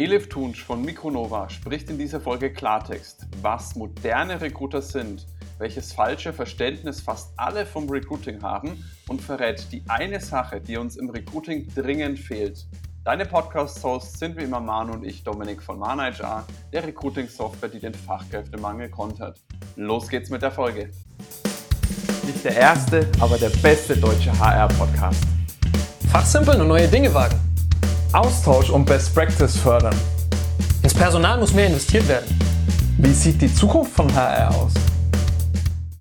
Elif Tunsch von Micronova spricht in dieser Folge Klartext, was moderne Recruiter sind, welches falsche Verständnis fast alle vom Recruiting haben und verrät die eine Sache, die uns im Recruiting dringend fehlt. Deine Podcast-Hosts sind wie immer Manu und ich, Dominik von ManaHR, der Recruiting-Software, die den Fachkräftemangel kontert. Los geht's mit der Folge. Nicht der erste, aber der beste deutsche HR-Podcast. Fachsimpeln und neue Dinge wagen. Austausch und Best Practice fördern. Ins Personal muss mehr investiert werden. Wie sieht die Zukunft von HR aus?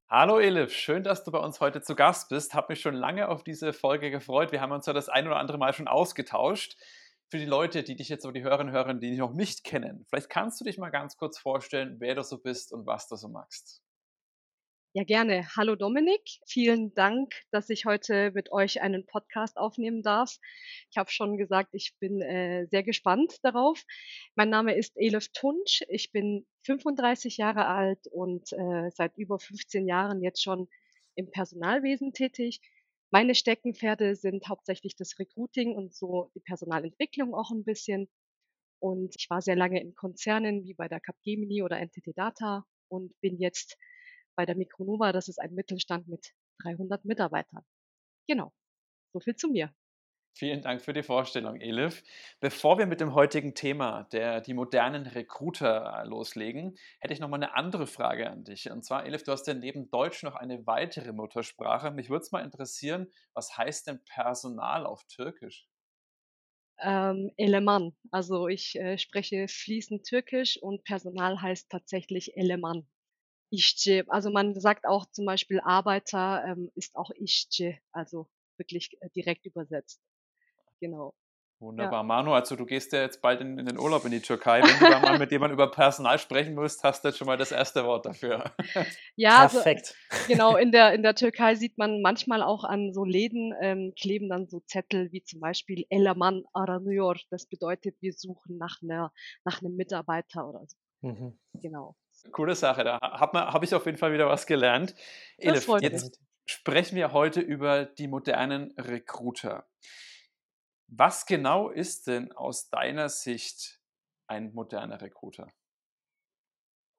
Hallo Elif, schön, dass du bei uns heute zu Gast bist. Hab mich schon lange auf diese Folge gefreut. Wir haben uns ja das ein oder andere Mal schon ausgetauscht. Für die Leute, die dich jetzt so die Hörerinnen hören, die dich noch nicht kennen, vielleicht kannst du dich mal ganz kurz vorstellen, wer du so bist und was du so magst. Ja, gerne. Hallo Dominik. Vielen Dank, dass ich heute mit euch einen Podcast aufnehmen darf. Ich habe schon gesagt, ich bin äh, sehr gespannt darauf. Mein Name ist Elif Tunsch. Ich bin 35 Jahre alt und äh, seit über 15 Jahren jetzt schon im Personalwesen tätig. Meine Steckenpferde sind hauptsächlich das Recruiting und so die Personalentwicklung auch ein bisschen. Und ich war sehr lange in Konzernen wie bei der Capgemini oder NTT Data und bin jetzt bei der Micronova, das ist ein Mittelstand mit 300 Mitarbeitern. Genau, so viel zu mir. Vielen Dank für die Vorstellung, Elif. Bevor wir mit dem heutigen Thema, der die modernen Recruiter, äh, loslegen, hätte ich noch mal eine andere Frage an dich. Und zwar, Elif, du hast ja neben Deutsch noch eine weitere Muttersprache. Mich würde es mal interessieren, was heißt denn Personal auf Türkisch? Ähm, Eleman. Also ich äh, spreche fließend Türkisch und Personal heißt tatsächlich Eleman. Işçi, also man sagt auch zum Beispiel Arbeiter ähm, ist auch Işçi, also wirklich äh, direkt übersetzt. Genau. Wunderbar. Ja. Manu, also du gehst ja jetzt bald in, in, den Urlaub in die Türkei. Wenn du da mal mit jemandem über Personal sprechen musst, hast du jetzt schon mal das erste Wort dafür. Ja, perfekt. Also, genau, in der, in der Türkei sieht man manchmal auch an so Läden ähm, kleben dann so Zettel wie zum Beispiel Elaman aranıyor. Das bedeutet, wir suchen nach, einer, nach einem Mitarbeiter oder so. Mhm. Genau. Coole Sache, da habe hab ich auf jeden Fall wieder was gelernt. Elif, jetzt sprechen wir heute über die modernen Recruiter. Was genau ist denn aus deiner Sicht ein moderner Recruiter?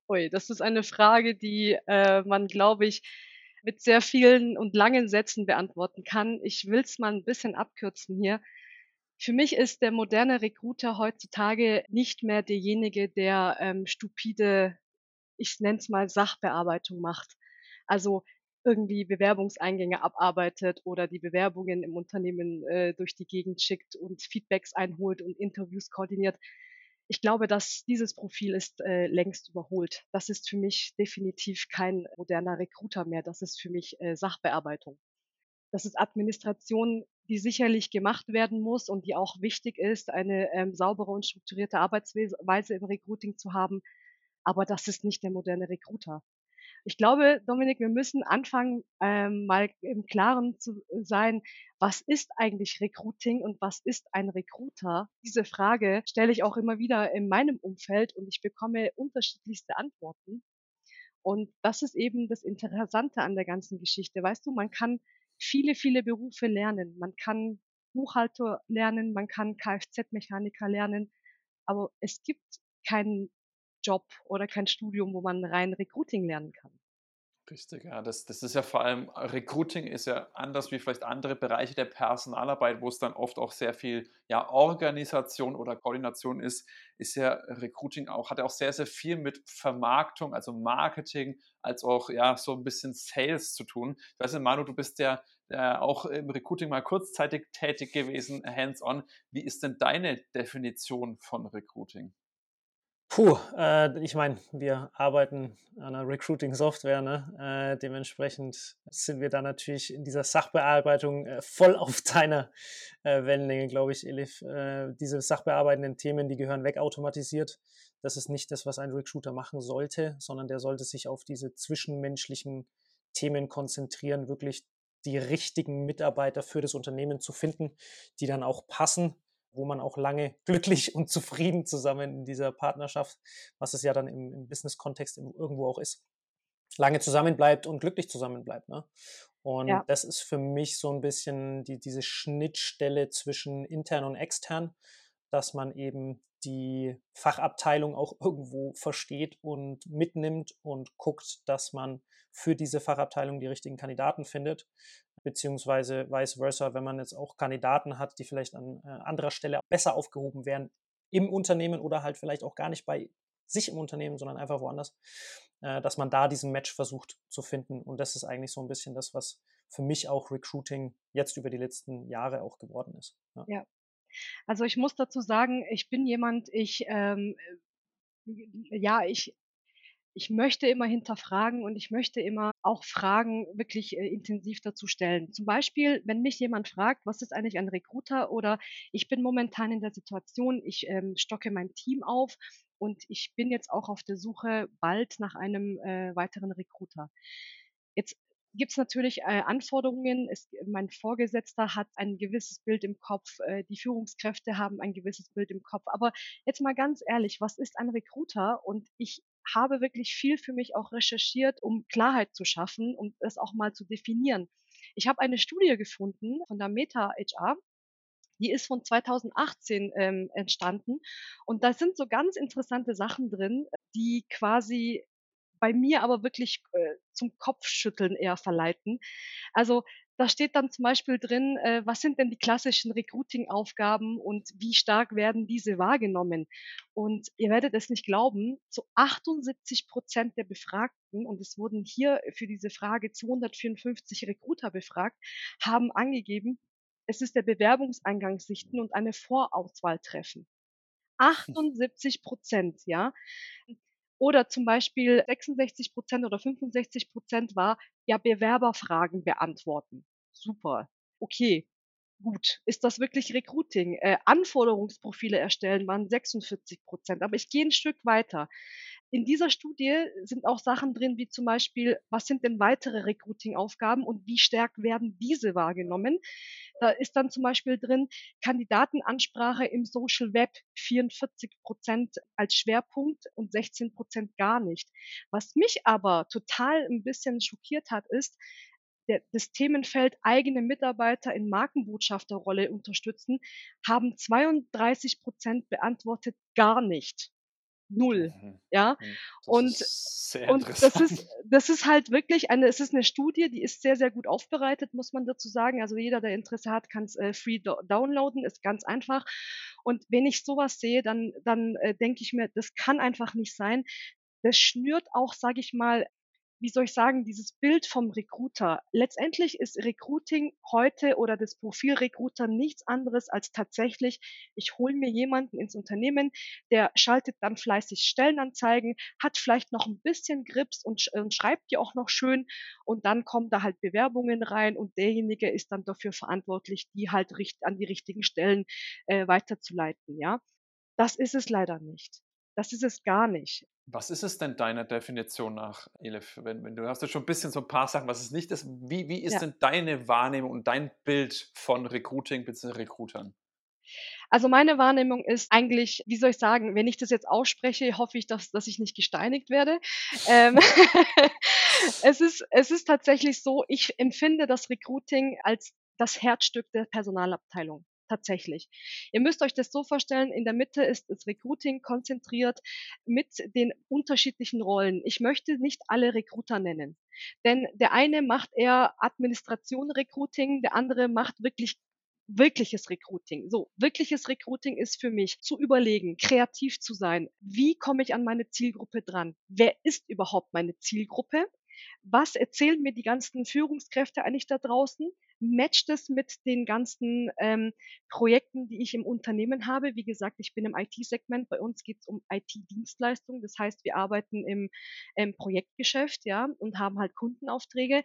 Ui, das ist eine Frage, die äh, man, glaube ich, mit sehr vielen und langen Sätzen beantworten kann. Ich will es mal ein bisschen abkürzen hier. Für mich ist der moderne Recruiter heutzutage nicht mehr derjenige, der ähm, stupide ich nenne es mal Sachbearbeitung macht. Also irgendwie Bewerbungseingänge abarbeitet oder die Bewerbungen im Unternehmen äh, durch die Gegend schickt und Feedbacks einholt und Interviews koordiniert. Ich glaube, dass dieses Profil ist äh, längst überholt. Das ist für mich definitiv kein moderner Recruiter mehr. Das ist für mich äh, Sachbearbeitung. Das ist Administration, die sicherlich gemacht werden muss und die auch wichtig ist, eine ähm, saubere und strukturierte Arbeitsweise im Recruiting zu haben aber das ist nicht der moderne Recruiter. Ich glaube, Dominik, wir müssen anfangen, ähm, mal im Klaren zu sein, was ist eigentlich Recruiting und was ist ein Recruiter? Diese Frage stelle ich auch immer wieder in meinem Umfeld und ich bekomme unterschiedlichste Antworten. Und das ist eben das Interessante an der ganzen Geschichte. Weißt du, man kann viele, viele Berufe lernen. Man kann Buchhalter lernen, man kann Kfz-Mechaniker lernen, aber es gibt keinen Job oder kein Studium, wo man rein Recruiting lernen kann. Richtig, ja. Das, das ist ja vor allem, Recruiting ist ja anders wie vielleicht andere Bereiche der Personalarbeit, wo es dann oft auch sehr viel ja, Organisation oder Koordination ist, ist ja Recruiting auch, hat ja auch sehr, sehr viel mit Vermarktung, also Marketing, als auch ja so ein bisschen Sales zu tun. Ich weiß nicht, Manu, du bist ja äh, auch im Recruiting mal kurzzeitig tätig gewesen, hands-on. Wie ist denn deine Definition von Recruiting? Puh, äh, ich meine, wir arbeiten an einer Recruiting-Software, ne? Äh, dementsprechend sind wir da natürlich in dieser Sachbearbeitung äh, voll auf deiner äh, Wellenlänge, glaube ich, Elif. Äh, diese sachbearbeitenden Themen, die gehören wegautomatisiert. Das ist nicht das, was ein Recruiter machen sollte, sondern der sollte sich auf diese zwischenmenschlichen Themen konzentrieren, wirklich die richtigen Mitarbeiter für das Unternehmen zu finden, die dann auch passen wo man auch lange glücklich und zufrieden zusammen in dieser Partnerschaft, was es ja dann im, im Business-Kontext irgendwo auch ist, lange zusammenbleibt und glücklich zusammenbleibt. Ne? Und ja. das ist für mich so ein bisschen die, diese Schnittstelle zwischen intern und extern. dass man eben die Fachabteilung auch irgendwo versteht und mitnimmt und guckt, dass man für diese Fachabteilung die richtigen Kandidaten findet, beziehungsweise vice versa, wenn man jetzt auch Kandidaten hat, die vielleicht an äh, anderer Stelle besser aufgehoben wären im Unternehmen oder halt vielleicht auch gar nicht bei sich im Unternehmen, sondern einfach woanders, äh, dass man da diesen Match versucht zu finden. Und das ist eigentlich so ein bisschen das, was für mich auch Recruiting jetzt über die letzten Jahre auch geworden ist. Ja. ja. Also ich muss dazu sagen, ich bin jemand, ich ähm, ja, ich ich möchte immer hinterfragen und ich möchte immer auch Fragen wirklich äh, intensiv dazu stellen. Zum Beispiel, wenn mich jemand fragt, was ist eigentlich ein Recruiter oder ich bin momentan in der Situation, ich ähm, stocke mein Team auf und ich bin jetzt auch auf der Suche bald nach einem äh, weiteren Recruiter. Jetzt gibt es natürlich äh, Anforderungen. Es, mein Vorgesetzter hat ein gewisses Bild im Kopf, äh, die Führungskräfte haben ein gewisses Bild im Kopf. Aber jetzt mal ganz ehrlich, was ist ein Recruiter? Und ich habe wirklich viel für mich auch recherchiert, um Klarheit zu schaffen um es auch mal zu definieren. Ich habe eine Studie gefunden von der Meta HR, die ist von 2018 ähm, entstanden. Und da sind so ganz interessante Sachen drin, die quasi bei mir aber wirklich äh, zum Kopfschütteln eher verleiten. Also da steht dann zum Beispiel drin, äh, was sind denn die klassischen Recruiting-Aufgaben und wie stark werden diese wahrgenommen? Und ihr werdet es nicht glauben, zu 78 Prozent der Befragten, und es wurden hier für diese Frage 254 Recruiter befragt, haben angegeben, es ist der Bewerbungseingang sichten und eine Vorauswahl treffen. 78 Prozent, ja. Oder zum Beispiel 66 Prozent oder 65 Prozent war, ja, Bewerberfragen beantworten. Super. Okay. Gut. Ist das wirklich Recruiting? Äh, Anforderungsprofile erstellen waren 46 Prozent. Aber ich gehe ein Stück weiter. In dieser Studie sind auch Sachen drin, wie zum Beispiel, was sind denn weitere Recruiting-Aufgaben und wie stark werden diese wahrgenommen? Da ist dann zum Beispiel drin Kandidatenansprache im Social Web 44 Prozent als Schwerpunkt und 16 Prozent gar nicht. Was mich aber total ein bisschen schockiert hat, ist, der, das Themenfeld eigene Mitarbeiter in Markenbotschafterrolle unterstützen, haben 32 Prozent beantwortet gar nicht null. Mhm. Ja. Mhm. Das und, und das ist, das ist halt wirklich eine, es ist eine Studie, die ist sehr, sehr gut aufbereitet, muss man dazu sagen. Also jeder, der Interesse hat, kann es äh, free do downloaden, ist ganz einfach. Und wenn ich sowas sehe, dann, dann äh, denke ich mir, das kann einfach nicht sein. Das schnürt auch, sage ich mal, wie soll ich sagen, dieses Bild vom Recruiter. Letztendlich ist Recruiting heute oder das Profil Recruiter nichts anderes als tatsächlich, ich hole mir jemanden ins Unternehmen, der schaltet dann fleißig Stellenanzeigen, hat vielleicht noch ein bisschen Grips und, und schreibt die auch noch schön und dann kommen da halt Bewerbungen rein und derjenige ist dann dafür verantwortlich, die halt an die richtigen Stellen äh, weiterzuleiten, ja. Das ist es leider nicht. Das ist es gar nicht. Was ist es denn deiner Definition nach, Elif? Wenn, wenn du hast ja schon ein bisschen so ein paar Sachen, was es nicht ist. Wie, wie ist ja. denn deine Wahrnehmung und dein Bild von Recruiting bzw. Recruitern? Also meine Wahrnehmung ist eigentlich, wie soll ich sagen, wenn ich das jetzt ausspreche, hoffe ich, dass, dass ich nicht gesteinigt werde. ähm, es, ist, es ist tatsächlich so, ich empfinde das Recruiting als das Herzstück der Personalabteilung tatsächlich. Ihr müsst euch das so vorstellen, in der Mitte ist das Recruiting konzentriert mit den unterschiedlichen Rollen. Ich möchte nicht alle Recruiter nennen, denn der eine macht eher Administration Recruiting, der andere macht wirklich wirkliches Recruiting. So, wirkliches Recruiting ist für mich zu überlegen, kreativ zu sein. Wie komme ich an meine Zielgruppe dran? Wer ist überhaupt meine Zielgruppe? Was erzählen mir die ganzen Führungskräfte eigentlich da draußen? matcht es mit den ganzen ähm, Projekten, die ich im Unternehmen habe. Wie gesagt, ich bin im IT-Segment. Bei uns geht es um IT-Dienstleistungen. Das heißt, wir arbeiten im, im Projektgeschäft, ja, und haben halt Kundenaufträge.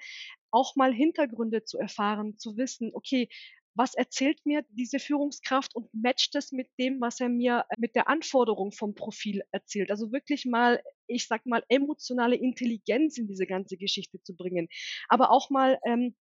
Auch mal Hintergründe zu erfahren, zu wissen, okay, was erzählt mir diese Führungskraft und matcht es mit dem, was er mir äh, mit der Anforderung vom Profil erzählt. Also wirklich mal, ich sag mal, emotionale Intelligenz in diese ganze Geschichte zu bringen. Aber auch mal ähm,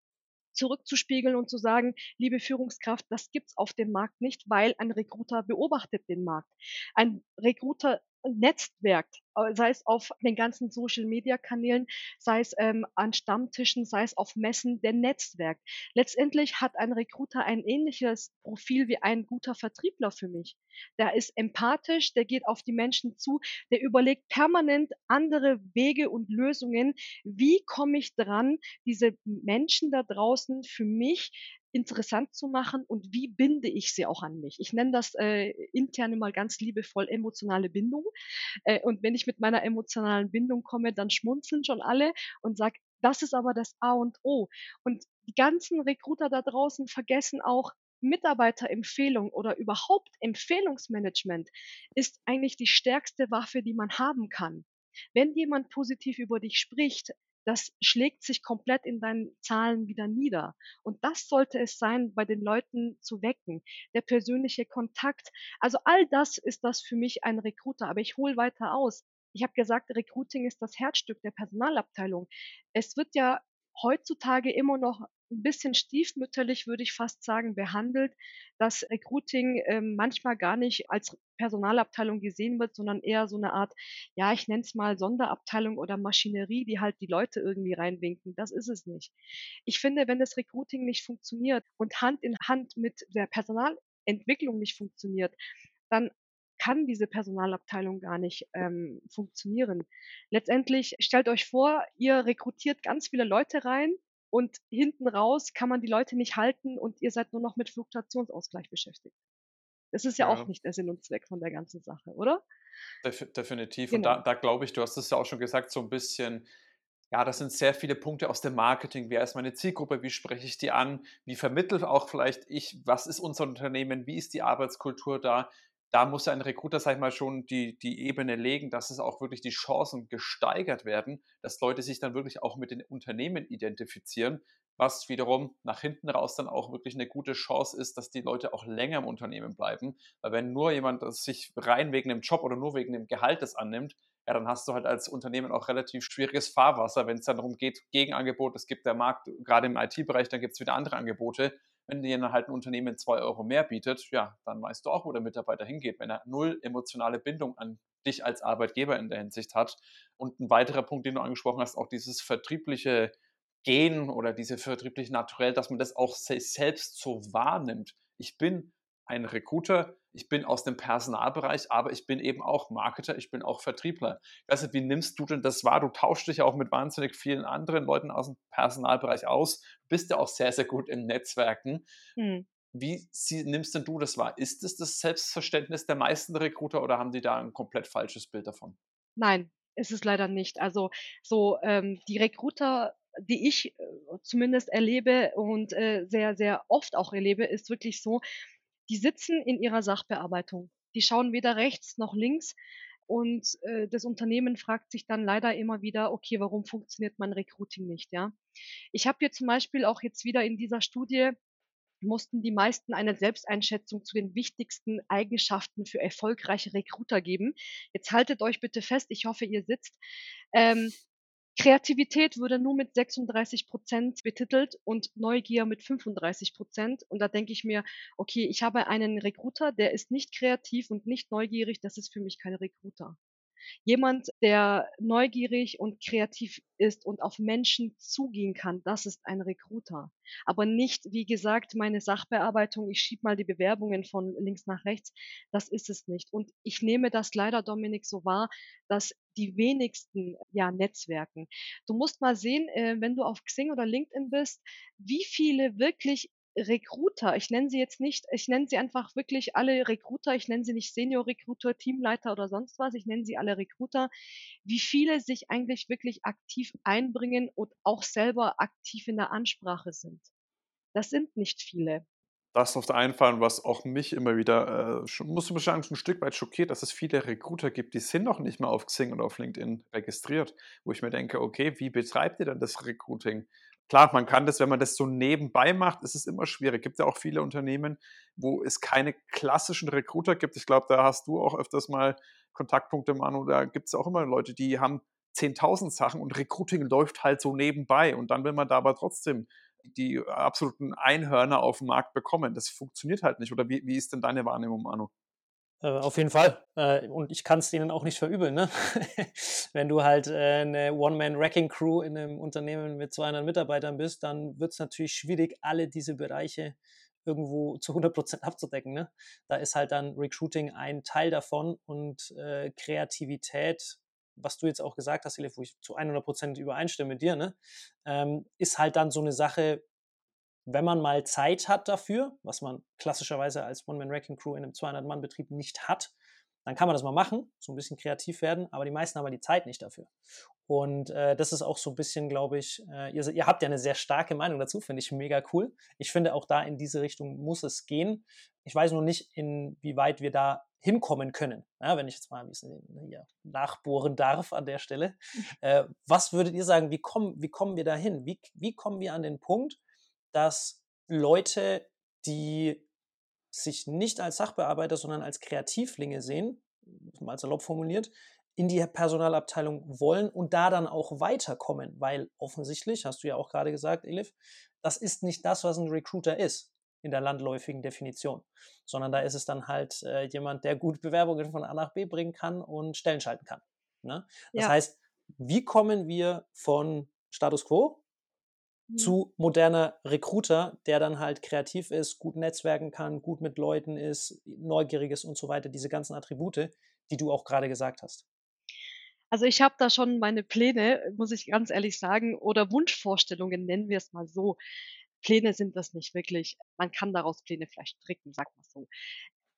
zurückzuspiegeln und zu sagen, liebe Führungskraft, das gibt's auf dem Markt nicht, weil ein Recruiter beobachtet den Markt. Ein Recruiter netzwerkt, äh, sei es auf den ganzen Social-Media-Kanälen, sei es ähm, an Stammtischen, sei es auf Messen, der Netzwerk. Letztendlich hat ein Recruiter ein ähnliches Profil wie ein guter Vertriebler für mich. Der ist empathisch, der geht auf die Menschen zu, der überlegt permanent andere Wege und Lösungen. Wie komme ich dran, diese Menschen da draußen für mich interessant zu machen und wie binde ich sie auch an mich. Ich nenne das äh, intern mal ganz liebevoll emotionale Bindung. Äh, und wenn ich mit meiner emotionalen Bindung komme, dann schmunzeln schon alle und sagen, das ist aber das A und O. Und die ganzen Recruiter da draußen vergessen auch, Mitarbeiterempfehlung oder überhaupt Empfehlungsmanagement ist eigentlich die stärkste Waffe, die man haben kann. Wenn jemand positiv über dich spricht, das schlägt sich komplett in deinen Zahlen wieder nieder. Und das sollte es sein, bei den Leuten zu wecken. Der persönliche Kontakt. Also all das ist das für mich ein Recruiter. Aber ich hole weiter aus. Ich habe gesagt, Recruiting ist das Herzstück der Personalabteilung. Es wird ja heutzutage immer noch ein bisschen stiefmütterlich, würde ich fast sagen, behandelt, dass Recruiting ähm, manchmal gar nicht als Personalabteilung gesehen wird, sondern eher so eine Art, ja, ich nenne es mal Sonderabteilung oder Maschinerie, die halt die Leute irgendwie reinwinken. Das ist es nicht. Ich finde, wenn das Recruiting nicht funktioniert und Hand in Hand mit der Personalentwicklung nicht funktioniert, dann kann diese Personalabteilung gar nicht ähm, funktionieren. Letztendlich stellt euch vor, ihr rekrutiert ganz viele Leute rein und hinten raus kann man die Leute nicht halten und ihr seid nur noch mit Fluktuationsausgleich beschäftigt. Das ist ja, ja. auch nicht der Sinn und Zweck von der ganzen Sache, oder? Def definitiv. Genau. Und da, da glaube ich, du hast es ja auch schon gesagt, so ein bisschen, ja, das sind sehr viele Punkte aus dem Marketing. Wer ist meine Zielgruppe? Wie spreche ich die an? Wie vermittle auch vielleicht ich, was ist unser Unternehmen? Wie ist die Arbeitskultur da? Da muss ein Recruiter, sag ich mal, schon die, die Ebene legen, dass es auch wirklich die Chancen gesteigert werden, dass Leute sich dann wirklich auch mit den Unternehmen identifizieren, was wiederum nach hinten raus dann auch wirklich eine gute Chance ist, dass die Leute auch länger im Unternehmen bleiben. Weil wenn nur jemand sich rein wegen dem Job oder nur wegen dem Gehalt das annimmt, ja, dann hast du halt als Unternehmen auch relativ schwieriges Fahrwasser, wenn es dann darum geht, Gegenangebot, es gibt der Markt, gerade im IT-Bereich, dann gibt es wieder andere Angebote wenn dir dann halt ein Unternehmen zwei Euro mehr bietet, ja, dann weißt du auch, wo der Mitarbeiter hingeht, wenn er null emotionale Bindung an dich als Arbeitgeber in der Hinsicht hat. Und ein weiterer Punkt, den du angesprochen hast, auch dieses vertriebliche Gehen oder diese vertriebliche Naturell, dass man das auch selbst so wahrnimmt. Ich bin ein Recruiter, ich bin aus dem Personalbereich, aber ich bin eben auch Marketer, ich bin auch Vertriebler. Nicht, wie nimmst du denn das wahr? Du tauschst dich ja auch mit wahnsinnig vielen anderen Leuten aus dem Personalbereich aus, bist ja auch sehr, sehr gut im Netzwerken. Hm. Wie sie, nimmst denn du das wahr? Ist es das Selbstverständnis der meisten Recruiter oder haben die da ein komplett falsches Bild davon? Nein, ist es leider nicht. Also so ähm, die Recruiter die ich äh, zumindest erlebe und äh, sehr, sehr oft auch erlebe, ist wirklich so, die sitzen in ihrer Sachbearbeitung. Die schauen weder rechts noch links. Und äh, das Unternehmen fragt sich dann leider immer wieder, okay, warum funktioniert mein Recruiting nicht, ja? Ich habe hier zum Beispiel auch jetzt wieder in dieser Studie mussten die meisten eine Selbsteinschätzung zu den wichtigsten Eigenschaften für erfolgreiche Recruiter geben. Jetzt haltet euch bitte fest, ich hoffe, ihr sitzt. Ähm, Kreativität wurde nur mit 36 Prozent betitelt und Neugier mit 35 Prozent. Und da denke ich mir, okay, ich habe einen Recruiter, der ist nicht kreativ und nicht neugierig, das ist für mich kein Recruiter. Jemand, der neugierig und kreativ ist und auf Menschen zugehen kann, das ist ein Recruiter. Aber nicht, wie gesagt, meine Sachbearbeitung, ich schiebe mal die Bewerbungen von links nach rechts, das ist es nicht. Und ich nehme das leider, Dominik, so wahr, dass die wenigsten ja, Netzwerken. Du musst mal sehen, äh, wenn du auf Xing oder LinkedIn bist, wie viele wirklich Recruiter, ich nenne sie jetzt nicht, ich nenne sie einfach wirklich alle Recruiter, ich nenne sie nicht Senior Recruiter, Teamleiter oder sonst was, ich nenne sie alle Recruiter, wie viele sich eigentlich wirklich aktiv einbringen und auch selber aktiv in der Ansprache sind. Das sind nicht viele. Das auf der einen Fall, was auch mich immer wieder, äh, muss ich sagen, ein Stück weit schockiert, dass es viele Recruiter gibt, die sind noch nicht mehr auf Xing oder auf LinkedIn registriert, wo ich mir denke, okay, wie betreibt ihr denn das Recruiting? Klar, man kann das, wenn man das so nebenbei macht, ist es immer schwierig. Gibt ja auch viele Unternehmen, wo es keine klassischen Recruiter gibt. Ich glaube, da hast du auch öfters mal Kontaktpunkte, Manu. Da gibt es auch immer Leute, die haben 10.000 Sachen und Recruiting läuft halt so nebenbei. Und dann will man da aber trotzdem die absoluten Einhörner auf dem Markt bekommen. Das funktioniert halt nicht. Oder wie, wie ist denn deine Wahrnehmung, Manu? Äh, auf jeden Fall. Äh, und ich kann es denen auch nicht verübeln. Ne? Wenn du halt äh, eine One-Man-Wrecking-Crew in einem Unternehmen mit 200 Mitarbeitern bist, dann wird es natürlich schwierig, alle diese Bereiche irgendwo zu 100 Prozent abzudecken. Ne? Da ist halt dann Recruiting ein Teil davon und äh, Kreativität, was du jetzt auch gesagt hast, Elif, wo ich zu 100 Prozent übereinstimme mit dir, ne? Ähm, ist halt dann so eine Sache, wenn man mal Zeit hat dafür, was man klassischerweise als One-Man-Wrecking-Crew in einem 200-Mann-Betrieb nicht hat, dann kann man das mal machen, so ein bisschen kreativ werden, aber die meisten haben die Zeit nicht dafür. Und äh, das ist auch so ein bisschen, glaube ich, äh, ihr, ihr, habt ja eine sehr starke Meinung dazu, finde ich mega cool. Ich finde auch da in diese Richtung muss es gehen. Ich weiß nur nicht, inwieweit wir da hinkommen können. Ja, wenn ich jetzt mal ein bisschen hier nachbohren darf an der Stelle. Äh, was würdet ihr sagen, wie kommen, wie kommen wir da hin? Wie, wie kommen wir an den Punkt, dass Leute, die sich nicht als Sachbearbeiter, sondern als Kreativlinge sehen, mal salopp formuliert, in die Personalabteilung wollen und da dann auch weiterkommen, weil offensichtlich, hast du ja auch gerade gesagt, Elif, das ist nicht das, was ein Recruiter ist in der landläufigen Definition, sondern da ist es dann halt äh, jemand, der gut Bewerbungen von A nach B bringen kann und Stellen schalten kann. Ne? Das ja. heißt, wie kommen wir von Status Quo mhm. zu moderner Recruiter, der dann halt kreativ ist, gut netzwerken kann, gut mit Leuten ist, neugierig ist und so weiter, diese ganzen Attribute, die du auch gerade gesagt hast. Also ich habe da schon meine Pläne, muss ich ganz ehrlich sagen, oder Wunschvorstellungen, nennen wir es mal so. Pläne sind das nicht wirklich. Man kann daraus Pläne vielleicht stricken, sag mal so.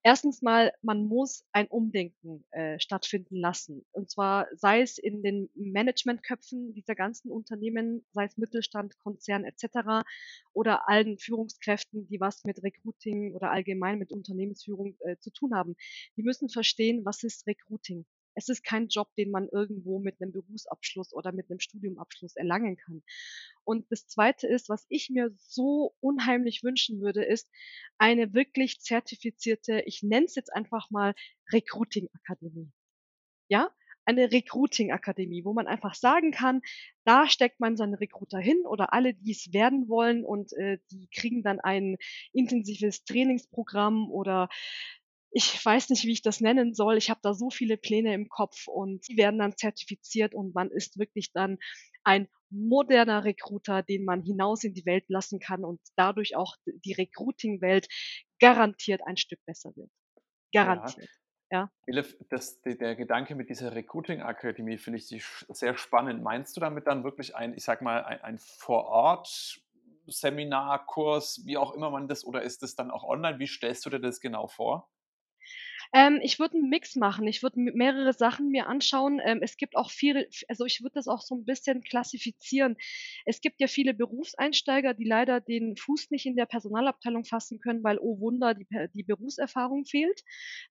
Erstens mal, man muss ein Umdenken äh, stattfinden lassen. Und zwar sei es in den Managementköpfen dieser ganzen Unternehmen, sei es Mittelstand, Konzern etc. oder allen Führungskräften, die was mit Recruiting oder allgemein mit Unternehmensführung äh, zu tun haben. Die müssen verstehen, was ist Recruiting. Es ist kein Job, den man irgendwo mit einem Berufsabschluss oder mit einem Studiumabschluss erlangen kann. Und das Zweite ist, was ich mir so unheimlich wünschen würde, ist eine wirklich zertifizierte, ich nenne es jetzt einfach mal Recruiting-Akademie. Ja, eine Recruiting-Akademie, wo man einfach sagen kann, da steckt man seine Recruiter hin oder alle, die es werden wollen und äh, die kriegen dann ein intensives Trainingsprogramm oder ich weiß nicht, wie ich das nennen soll. Ich habe da so viele Pläne im Kopf und die werden dann zertifiziert und man ist wirklich dann ein moderner Recruiter, den man hinaus in die Welt lassen kann und dadurch auch die Recruiting-Welt garantiert ein Stück besser wird. Garantiert. Ja. ja. Das, der Gedanke mit dieser Recruiting-Akademie finde ich sehr spannend. Meinst du damit dann wirklich ein, ich sag mal, ein, ein Vor-Ort- Seminar, Kurs, wie auch immer man das, oder ist das dann auch online? Wie stellst du dir das genau vor? Ähm, ich würde einen Mix machen. Ich würde mehrere Sachen mir anschauen. Ähm, es gibt auch viele, also ich würde das auch so ein bisschen klassifizieren. Es gibt ja viele Berufseinsteiger, die leider den Fuß nicht in der Personalabteilung fassen können, weil, oh Wunder, die, die Berufserfahrung fehlt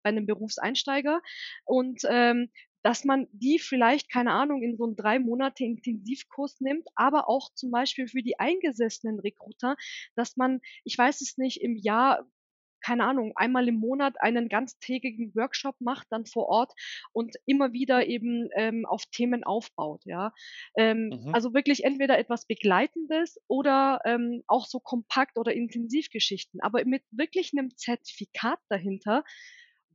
bei einem Berufseinsteiger. Und ähm, dass man die vielleicht, keine Ahnung, in so einen drei Monate Intensivkurs nimmt, aber auch zum Beispiel für die eingesessenen Recruiter, dass man, ich weiß es nicht, im Jahr keine Ahnung, einmal im Monat einen ganztägigen Workshop macht, dann vor Ort und immer wieder eben ähm, auf Themen aufbaut, ja. Ähm, mhm. Also wirklich entweder etwas Begleitendes oder ähm, auch so kompakt oder Intensivgeschichten, aber mit wirklich einem Zertifikat dahinter,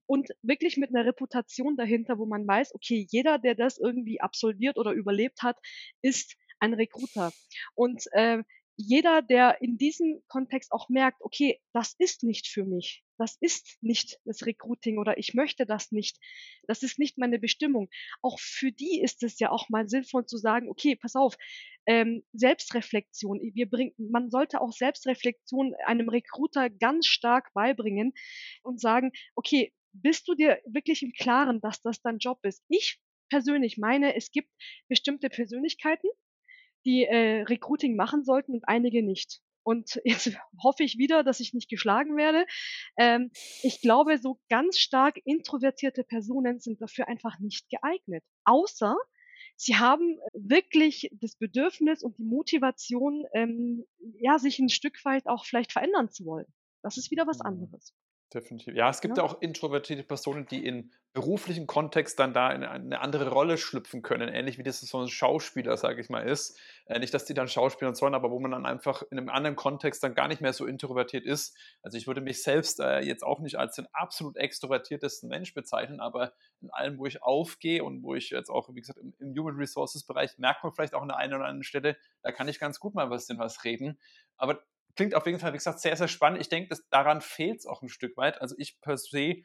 und wirklich mit einer Reputation dahinter, wo man weiß, okay, jeder, der das irgendwie absolviert oder überlebt hat, ist ein Recruiter. Und äh, jeder, der in diesem Kontext auch merkt, okay, das ist nicht für mich, das ist nicht das Recruiting oder ich möchte das nicht, das ist nicht meine Bestimmung. Auch für die ist es ja auch mal sinnvoll zu sagen, okay, pass auf, ähm, Selbstreflexion. Wir bringen, man sollte auch Selbstreflexion einem Recruiter ganz stark beibringen und sagen, okay, bist du dir wirklich im Klaren, dass das dein Job ist? Ich persönlich meine, es gibt bestimmte Persönlichkeiten, die äh, Recruiting machen sollten und einige nicht. Und jetzt hoffe ich wieder, dass ich nicht geschlagen werde. Ähm, ich glaube, so ganz stark introvertierte Personen sind dafür einfach nicht geeignet. Außer sie haben wirklich das Bedürfnis und die Motivation, ähm, ja, sich ein Stück weit auch vielleicht verändern zu wollen. Das ist wieder was mhm. anderes. Definitiv. Ja, es gibt ja, auch introvertierte Personen, die in beruflichen Kontext dann da in eine andere Rolle schlüpfen können, ähnlich wie das so ein Schauspieler, sage ich mal, ist. Äh, nicht, dass die dann Schauspielern sollen, aber wo man dann einfach in einem anderen Kontext dann gar nicht mehr so introvertiert ist. Also ich würde mich selbst äh, jetzt auch nicht als den absolut extrovertiertesten Mensch bezeichnen, aber in allem, wo ich aufgehe und wo ich jetzt auch, wie gesagt, im, im Human Resources Bereich merkt man vielleicht auch an der einen oder anderen Stelle, da kann ich ganz gut mal was, was reden. Aber klingt auf jeden Fall, wie gesagt, sehr, sehr spannend. Ich denke, daran fehlt es auch ein Stück weit. Also ich per se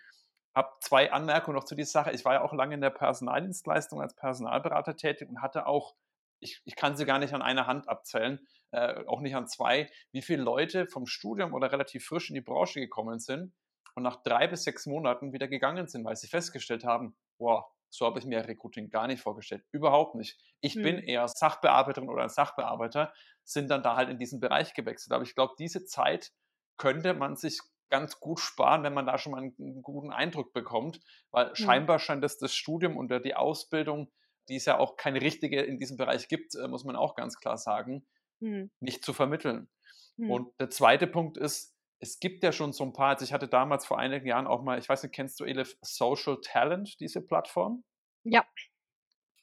habe zwei Anmerkungen noch zu dieser Sache. Ich war ja auch lange in der Personaldienstleistung als Personalberater tätig und hatte auch, ich, ich kann sie gar nicht an einer Hand abzählen, äh, auch nicht an zwei, wie viele Leute vom Studium oder relativ frisch in die Branche gekommen sind und nach drei bis sechs Monaten wieder gegangen sind, weil sie festgestellt haben, wow, so habe ich mir Recruiting gar nicht vorgestellt. Überhaupt nicht. Ich hm. bin eher Sachbearbeiterin oder ein Sachbearbeiter, sind dann da halt in diesen Bereich gewechselt. Aber ich glaube, diese Zeit könnte man sich ganz gut sparen, wenn man da schon mal einen, guten Eindruck bekommt, weil hm. scheinbar scheint das das Studium und die Ausbildung, die es ja auch keine richtige in diesem Bereich gibt, äh, muss man auch ganz klar sagen, hm. nicht zu vermitteln. Hm. Und der zweite Punkt ist, es gibt ja schon so ein paar, also ich hatte damals vor einigen Jahren auch mal, ich weiß nicht, kennst du Elif Social Talent, diese Plattform? Ja.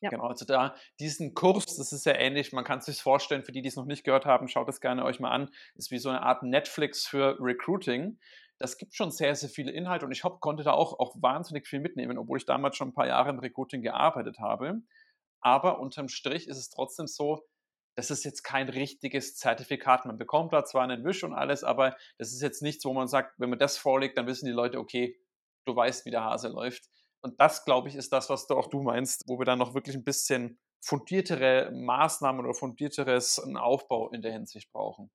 ja. Genau, also da diesen Kurs, das ist ja ähnlich, man kann es sich vorstellen, für die, die es noch nicht gehört haben, schaut es gerne euch mal an, ist wie so eine Art Netflix für Recruiting. Das gibt schon sehr, sehr viele Inhalte und ich hab, konnte da auch, auch wahnsinnig viel mitnehmen, obwohl ich damals schon ein paar Jahre im Recruiting gearbeitet habe. Aber unterm Strich ist es trotzdem so, das ist jetzt kein richtiges Zertifikat. Man bekommt da zwar einen Wisch und alles, aber das ist jetzt nichts, wo man sagt, wenn man das vorlegt, dann wissen die Leute, okay, du weißt, wie der Hase läuft. Und das, glaube ich, ist das, was du auch du meinst, wo wir dann noch wirklich ein bisschen fundiertere Maßnahmen oder fundierteres Aufbau in der Hinsicht brauchen.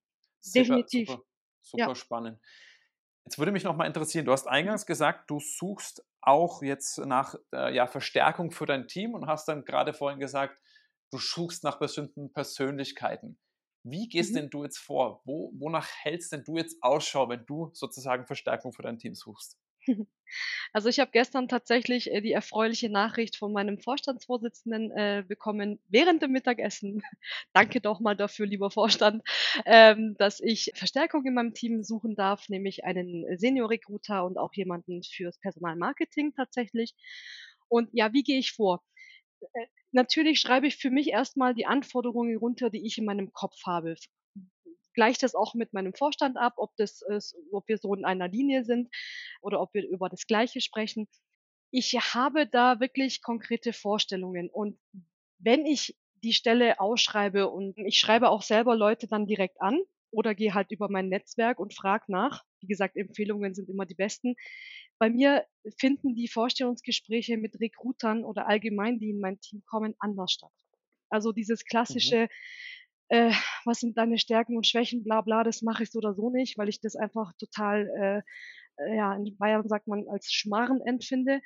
Definitiv. Super, super ja. spannend. Jetzt würde mich noch mal interessieren, du hast eingangs gesagt, du suchst auch jetzt nach äh, ja, Verstärkung für dein Team und hast dann gerade vorhin gesagt, du suchst nach bestimmten Persönlichkeiten. Wie gehst mhm. denn du jetzt vor? Wo, wonach hältst denn du jetzt Ausschau, wenn du sozusagen Verstärkung für dein Team suchst? Also ich habe gestern tatsächlich äh, die erfreuliche Nachricht von meinem Vorstandsvorsitzenden äh, bekommen während dem Mittagessen. Danke doch mal dafür, lieber Vorstand, ähm, dass ich Verstärkung in meinem Team suchen darf, nämlich einen Senior-Recruiter und auch jemanden fürs Personalmarketing tatsächlich. Und ja, wie gehe ich vor? Äh, natürlich schreibe ich für mich erstmal die Anforderungen runter, die ich in meinem Kopf habe. Gleiche das auch mit meinem Vorstand ab, ob das ist, ob wir so in einer Linie sind oder ob wir über das Gleiche sprechen. Ich habe da wirklich konkrete Vorstellungen und wenn ich die Stelle ausschreibe und ich schreibe auch selber Leute dann direkt an oder gehe halt über mein Netzwerk und frage nach. Wie gesagt, Empfehlungen sind immer die besten. Bei mir finden die Vorstellungsgespräche mit Recruitern oder allgemein, die in mein Team kommen, anders statt. Also dieses mhm. klassische, mhm. äh, was sind deine Stärken und Schwächen, bla bla, das mache ich so oder so nicht, weil ich das einfach total, äh, äh ja, in Bayern sagt man als Schmarren empfinde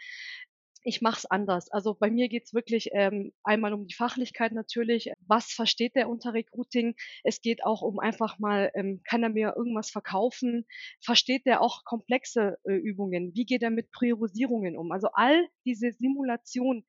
ich mache es anders. Also bei mir geht's wirklich ähm, einmal um die Fachlichkeit natürlich. Was versteht der unter Recruiting? Es geht auch um einfach mal, ähm, kann er mir irgendwas verkaufen? Versteht der auch komplexe äh, Übungen? Wie geht er mit Priorisierungen um? Also all diese Simulation,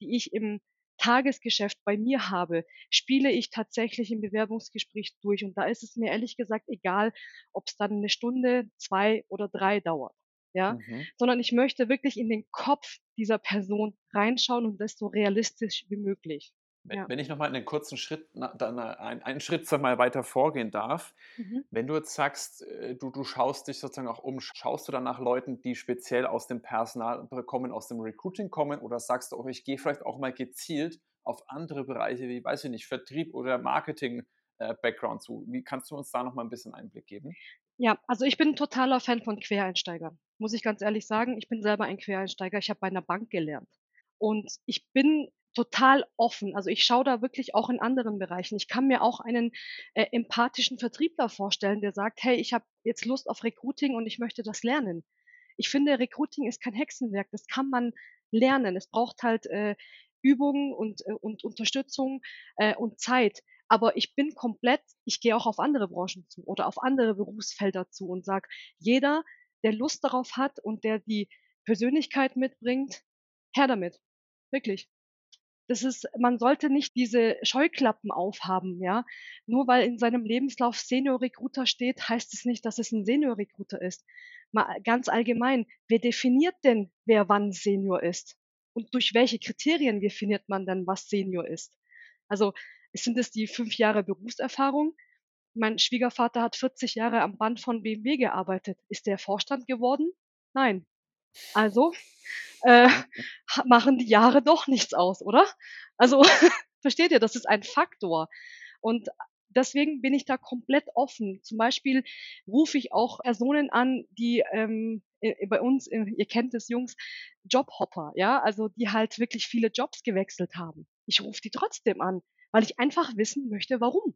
die ich im Tagesgeschäft bei mir habe, spiele ich tatsächlich im Bewerbungsgespräch durch. Und da ist es mir ehrlich gesagt egal, ob es dann eine Stunde, zwei oder drei dauert ja, mhm. sondern ich möchte wirklich in den Kopf dieser Person reinschauen und das so realistisch wie möglich. Wenn, ja. wenn ich nochmal einen kurzen Schritt, dann einen, einen Schritt mal weiter vorgehen darf, mhm. wenn du jetzt sagst, äh, du, du schaust dich sozusagen auch um, schaust du dann nach Leuten, die speziell aus dem Personal kommen, aus dem Recruiting kommen, oder sagst du auch, ich gehe vielleicht auch mal gezielt auf andere Bereiche wie, weiß ich nicht, Vertrieb oder Marketing-Background äh, zu? Wie kannst du uns da nochmal ein bisschen Einblick geben? Ja, also ich bin ein totaler Fan von Quereinsteigern muss ich ganz ehrlich sagen, ich bin selber ein Quereinsteiger. Ich habe bei einer Bank gelernt. Und ich bin total offen. Also ich schaue da wirklich auch in anderen Bereichen. Ich kann mir auch einen äh, empathischen Vertriebler vorstellen, der sagt, hey, ich habe jetzt Lust auf Recruiting und ich möchte das lernen. Ich finde, Recruiting ist kein Hexenwerk. Das kann man lernen. Es braucht halt äh, Übungen und, äh, und Unterstützung äh, und Zeit. Aber ich bin komplett, ich gehe auch auf andere Branchen zu oder auf andere Berufsfelder zu und sage, jeder der Lust darauf hat und der die Persönlichkeit mitbringt, her damit. Wirklich. Das ist, man sollte nicht diese Scheuklappen aufhaben, ja. Nur weil in seinem Lebenslauf Senior Recruiter steht, heißt es nicht, dass es ein Senior Recruiter ist. mal ganz allgemein, wer definiert denn, wer wann Senior ist? Und durch welche Kriterien definiert man dann, was Senior ist? Also sind es die fünf Jahre Berufserfahrung? Mein Schwiegervater hat 40 Jahre am Band von BMW gearbeitet. Ist der Vorstand geworden? Nein. Also äh, machen die Jahre doch nichts aus, oder? Also versteht ihr, das ist ein Faktor. Und deswegen bin ich da komplett offen. Zum Beispiel rufe ich auch Personen an, die ähm, bei uns, ihr kennt es Jungs, Jobhopper, ja, also die halt wirklich viele Jobs gewechselt haben. Ich rufe die trotzdem an, weil ich einfach wissen möchte, warum.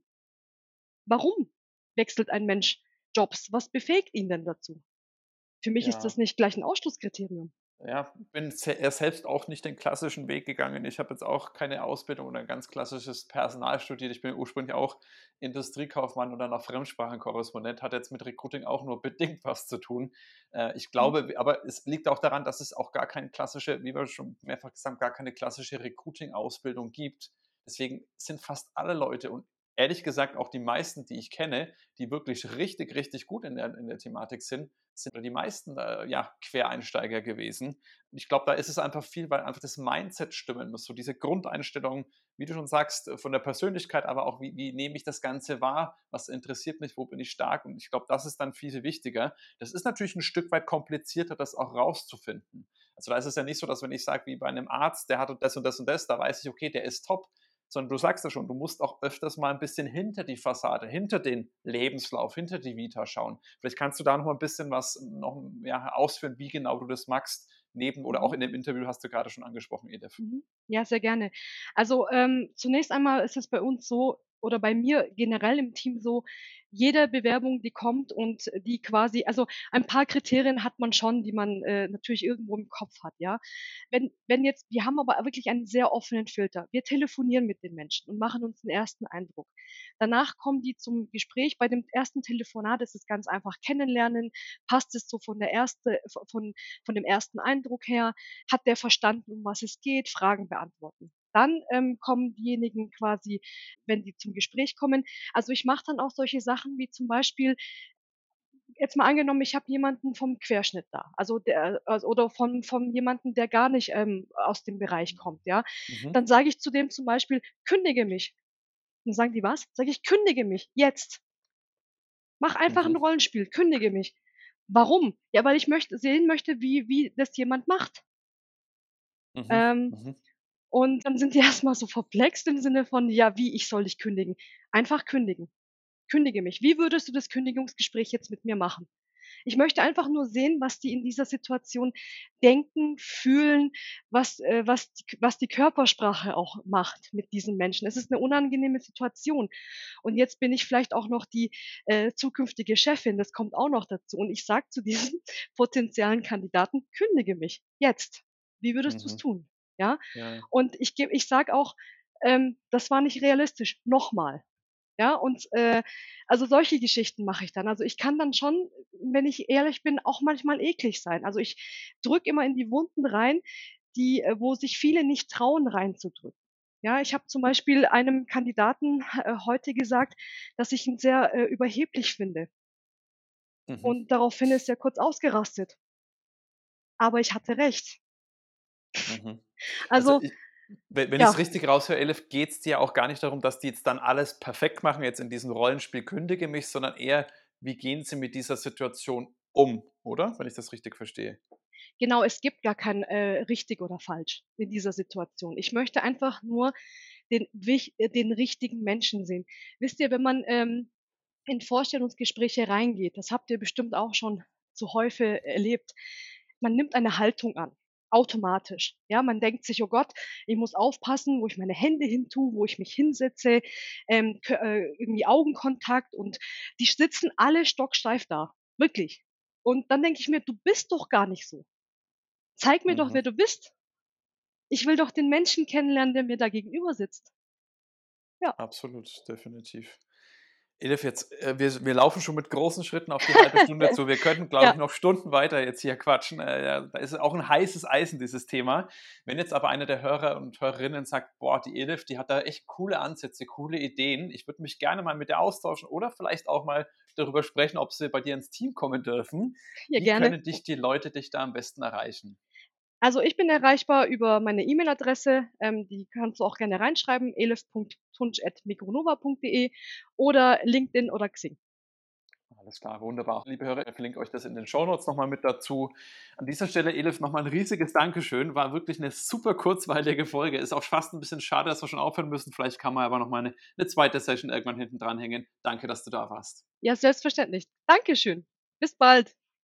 Warum wechselt ein Mensch Jobs? Was befähigt ihn denn dazu? Für mich ja. ist das nicht gleich ein Ausschlusskriterium ja, bin selbst auch nicht den klassischen Weg gegangen. Ich habe jetzt auch keine Ausbildung oder ganz klassisches Personal studiert. Ich bin ursprünglich auch Industriekaufmann oder noch Fremdsprachenkorrespondent, hat jetzt mit Recruiting auch nur bedingt was zu tun. Äh, ich mhm. glaube, aber es liegt auch daran, dass es auch gar keine klassische, wie wir schon mehrfach gesagt haben, gar keine klassische Recruiting-Ausbildung gibt. Deswegen sind fast alle Leute und ehrlich gesagt auch die meisten, die ich kenne, die wirklich richtig, richtig gut in der, in der Thematik sind, sind die meisten äh, ja, Quereinsteiger gewesen. Ich glaube, da ist es einfach viel, weil einfach das Mindset stimmen muss. So diese Grundeinstellung, wie du schon sagst, von der Persönlichkeit, aber auch, wie, wie nehme ich das Ganze wahr? Was interessiert mich? Wo bin ich stark? Und ich glaube, das ist dann viel, viel wichtiger. Das ist natürlich ein Stück weit komplizierter, das auch rauszufinden. Also da ist es ja nicht so, dass wenn ich sage, wie bei einem Arzt, der hat das und das und das, da weiß ich, okay, der ist top sondern du sagst ja schon, du musst auch öfters mal ein bisschen hinter die Fassade, hinter den Lebenslauf, hinter die Vita schauen. Vielleicht kannst du da noch mal ein bisschen was noch ja, ausführen, wie genau du das magst, neben oder auch in dem Interview hast du gerade schon angesprochen, Edith. Mhm. Ja, sehr gerne. Also ähm, zunächst einmal ist es bei uns so, oder bei mir generell im Team so, jede Bewerbung, die kommt und die quasi, also ein paar Kriterien hat man schon, die man äh, natürlich irgendwo im Kopf hat, ja. Wenn, wenn jetzt, wir haben aber wirklich einen sehr offenen Filter. Wir telefonieren mit den Menschen und machen uns einen ersten Eindruck. Danach kommen die zum Gespräch. Bei dem ersten Telefonat ist es ganz einfach kennenlernen. Passt es so von der erste, von, von dem ersten Eindruck her? Hat der verstanden, um was es geht? Fragen beantworten. Dann ähm, kommen diejenigen quasi, wenn die zum Gespräch kommen. Also ich mache dann auch solche Sachen wie zum Beispiel, jetzt mal angenommen, ich habe jemanden vom Querschnitt da, also der also, oder von von jemanden, der gar nicht ähm, aus dem Bereich kommt, ja, mhm. dann sage ich zu dem zum Beispiel, kündige mich. Dann sagen die was? Sage ich, kündige mich jetzt. Mach einfach mhm. ein Rollenspiel, kündige mich. Warum? Ja, weil ich möchte sehen möchte, wie wie das jemand macht. Mhm. Ähm, mhm. Und dann sind die erstmal so verplext im Sinne von, ja, wie, ich soll dich kündigen? Einfach kündigen. Kündige mich. Wie würdest du das Kündigungsgespräch jetzt mit mir machen? Ich möchte einfach nur sehen, was die in dieser Situation denken, fühlen, was, äh, was, die, was die Körpersprache auch macht mit diesen Menschen. Es ist eine unangenehme Situation. Und jetzt bin ich vielleicht auch noch die äh, zukünftige Chefin. Das kommt auch noch dazu. Und ich sage zu diesen potenziellen Kandidaten, kündige mich. Jetzt. Wie würdest mhm. du es tun? Ja. ja. Und ich gebe, ich sage auch, ähm, das war nicht realistisch. Nochmal. Ja, und äh, also solche Geschichten mache ich dann. Also ich kann dann schon, wenn ich ehrlich bin, auch manchmal eklig sein. Also ich drücke immer in die Wunden rein, die, äh, wo sich viele nicht trauen, reinzudrücken. Ja, ich habe zum Beispiel einem Kandidaten äh, heute gesagt, dass ich ihn sehr äh, überheblich finde. Mhm. Und daraufhin ist er kurz ausgerastet. Aber ich hatte recht. Mhm. Also, also ich, wenn, wenn ja. ich es richtig raushöre, Elif, geht es dir auch gar nicht darum, dass die jetzt dann alles perfekt machen, jetzt in diesem Rollenspiel kündige mich, sondern eher, wie gehen sie mit dieser Situation um, oder? Wenn ich das richtig verstehe. Genau, es gibt gar kein äh, richtig oder falsch in dieser Situation. Ich möchte einfach nur den, äh, den richtigen Menschen sehen. Wisst ihr, wenn man ähm, in Vorstellungsgespräche reingeht, das habt ihr bestimmt auch schon zu häufig erlebt, man nimmt eine Haltung an automatisch. Ja, man denkt sich, oh Gott, ich muss aufpassen, wo ich meine Hände hin tue, wo ich mich hinsetze, ähm, äh, irgendwie Augenkontakt und die sitzen alle stocksteif da. Wirklich. Und dann denke ich mir, du bist doch gar nicht so. Zeig mir mhm. doch, wer du bist. Ich will doch den Menschen kennenlernen, der mir da gegenüber sitzt. Ja. Absolut, definitiv. Elif, jetzt, äh, wir, wir laufen schon mit großen Schritten auf die halbe Stunde zu. Wir könnten, glaube ja. ich, noch Stunden weiter jetzt hier quatschen. Äh, da ist auch ein heißes Eisen, dieses Thema. Wenn jetzt aber einer der Hörer und Hörerinnen sagt, boah, die Elif, die hat da echt coole Ansätze, coole Ideen. Ich würde mich gerne mal mit der austauschen oder vielleicht auch mal darüber sprechen, ob sie bei dir ins Team kommen dürfen. Ja, Wie gerne. können dich die Leute dich da am besten erreichen? Also ich bin erreichbar über meine E-Mail-Adresse, ähm, die kannst du auch gerne reinschreiben, elif.tunsch.micronova.de oder LinkedIn oder Xing. Alles klar, wunderbar. Liebe Hörer, ich verlinke euch das in den Shownotes nochmal mit dazu. An dieser Stelle, Elif, nochmal ein riesiges Dankeschön. War wirklich eine super kurzweilige Folge. Ist auch fast ein bisschen schade, dass wir schon aufhören müssen. Vielleicht kann man aber nochmal eine, eine zweite Session irgendwann hinten dranhängen. Danke, dass du da warst. Ja, selbstverständlich. Dankeschön. Bis bald.